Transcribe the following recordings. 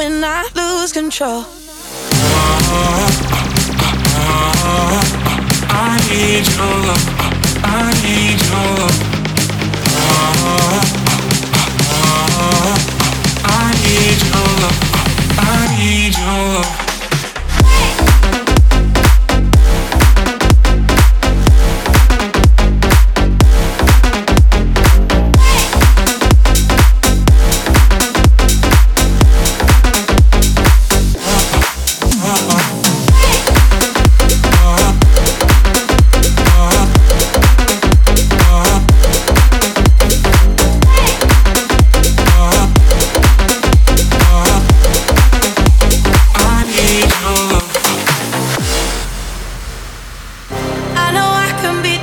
when I lose control. I need your love.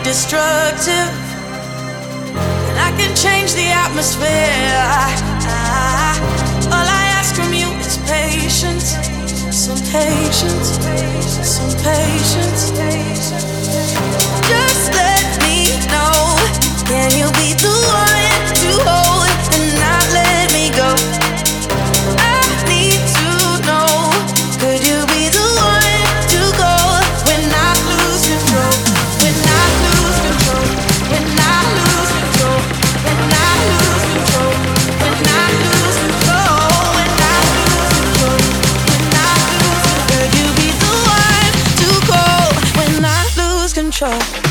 destructive. And I can change the atmosphere. I, all I ask from you is patience, some patience, some patience. control.